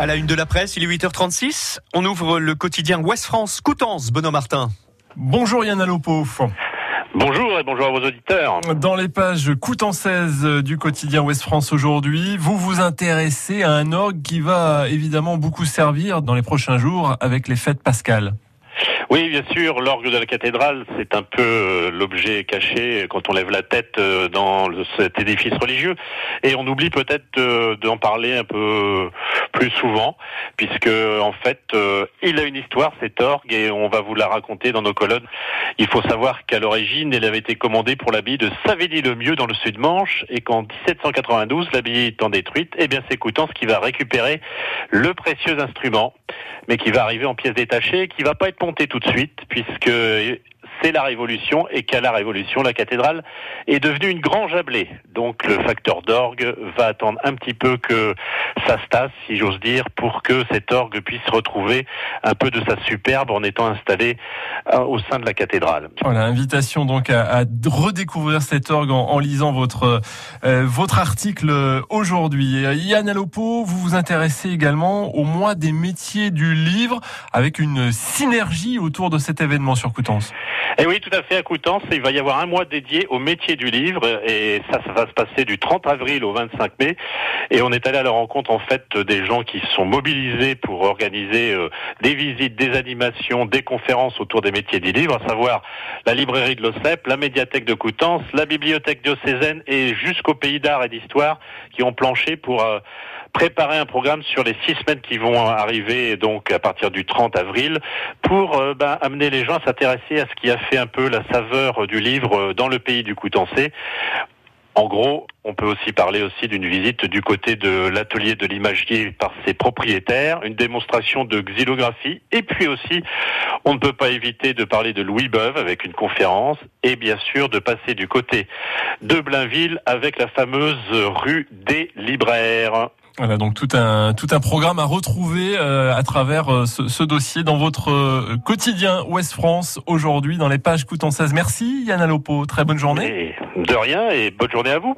À la une de la presse, il est 8h36. On ouvre le quotidien Ouest France, Coutances, Benoît Martin. Bonjour Yann Alopo. Bonjour et bonjour à vos auditeurs. Dans les pages Coutançaises du quotidien Ouest France aujourd'hui, vous vous intéressez à un orgue qui va évidemment beaucoup servir dans les prochains jours avec les fêtes pascales. Oui, bien sûr, l'orgue de la cathédrale, c'est un peu euh, l'objet caché quand on lève la tête euh, dans cet édifice religieux. Et on oublie peut-être d'en parler un peu plus souvent, puisque en fait, euh, il a une histoire, cet orgue, et on va vous la raconter dans nos colonnes. Il faut savoir qu'à l'origine, elle avait été commandée pour l'abbaye de Savény-le-Mieux dans le sud-Manche, et qu'en 1792, l'abbaye étant détruite, eh bien c'est Coutances qui va récupérer le précieux instrument, mais qui va arriver en pièces détachées, qui va pas être monté tout de suite, puisque c'est la Révolution et qu'à la Révolution, la cathédrale est devenue une grange à. Donc le facteur d'orgue va attendre un petit peu que ça se tasse, si j'ose dire, pour que cet orgue puisse retrouver un peu de sa superbe en étant installé euh, au sein de la cathédrale. Voilà, invitation donc à, redécouvrir cet orgue en, lisant votre euh, votre article aujourd'hui. Yann Alopo, vous vous intéressez également au mois des métiers du livre avec une synergie autour de cet événement sur Coutances. Et eh oui, tout à fait, à Coutances, il va y avoir un mois dédié au métier du livre, et ça, ça va se passer du 30 avril au 25 mai. Et on est allé à la rencontre, en fait, des gens qui sont mobilisés pour organiser euh, des visites, des animations, des conférences autour des métiers du livre, à savoir la librairie de l'OCEP, la médiathèque de Coutances, la bibliothèque diocésaine et jusqu'au pays d'art et d'histoire qui ont planché pour euh, préparer un programme sur les six semaines qui vont arriver, donc à partir du 30 avril, pour euh, ben, amener les gens à s'intéresser à ce qui a fait un peu la saveur du livre dans le pays du Coutancé. En gros, on peut aussi parler aussi d'une visite du côté de l'atelier de l'imagier par ses propriétaires, une démonstration de xylographie, et puis aussi, on ne peut pas éviter de parler de Louis Beuve avec une conférence, et bien sûr de passer du côté de Blainville avec la fameuse rue des libraires. Voilà donc tout un tout un programme à retrouver euh, à travers euh, ce, dossier dans votre euh, quotidien Ouest France aujourd'hui dans les pages 16. Merci Yann Alopo, très bonne journée. de rien et bonne journée à vous.